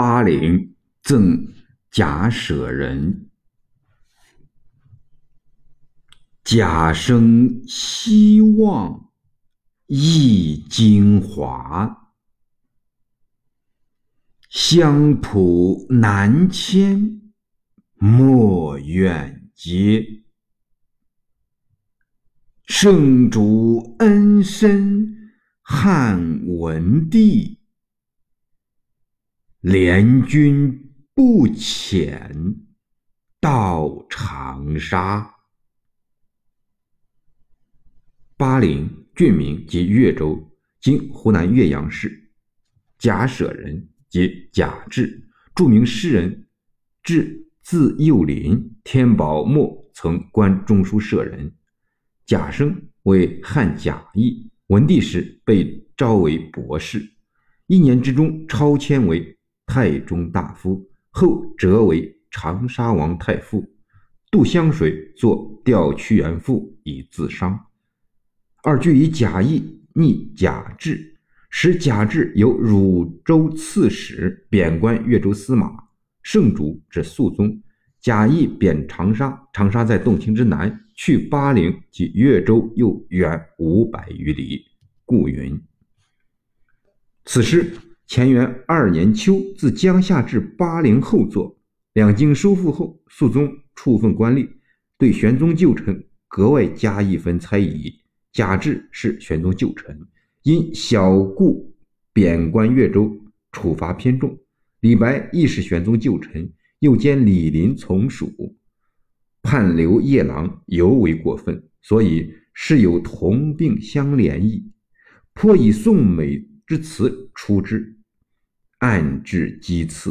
巴陵赠贾舍人。贾生希望忆京华，乡浦南迁莫远接。圣主恩深汉文帝，联军不遣到长沙。巴陵郡名即越州，今湖南岳阳市。贾舍人即贾至，著名诗人。至，字幼林，天宝末曾官中书舍人。贾生为汉贾谊，文帝时被召为博士，一年之中超迁为太中大夫，后擢为长沙王太傅，渡湘水作《吊屈原赋》以自伤。二句以贾谊逆贾至，使贾至由汝州刺史贬官越州司马。圣主指肃宗，贾谊贬长沙，长沙在洞庭之南，去巴陵及越州又远五百余里，故云。此诗乾元二年秋自江夏至巴陵后作。两京收复后，肃宗处分官吏，对玄宗旧臣格外加一分猜疑。贾至是玄宗旧臣，因小故贬官越州，处罚偏重。李白亦是玄宗旧臣，又兼李林从属，判留夜郎尤为过分，所以是有同病相怜意，颇以宋美之词出之，暗置鸡翅。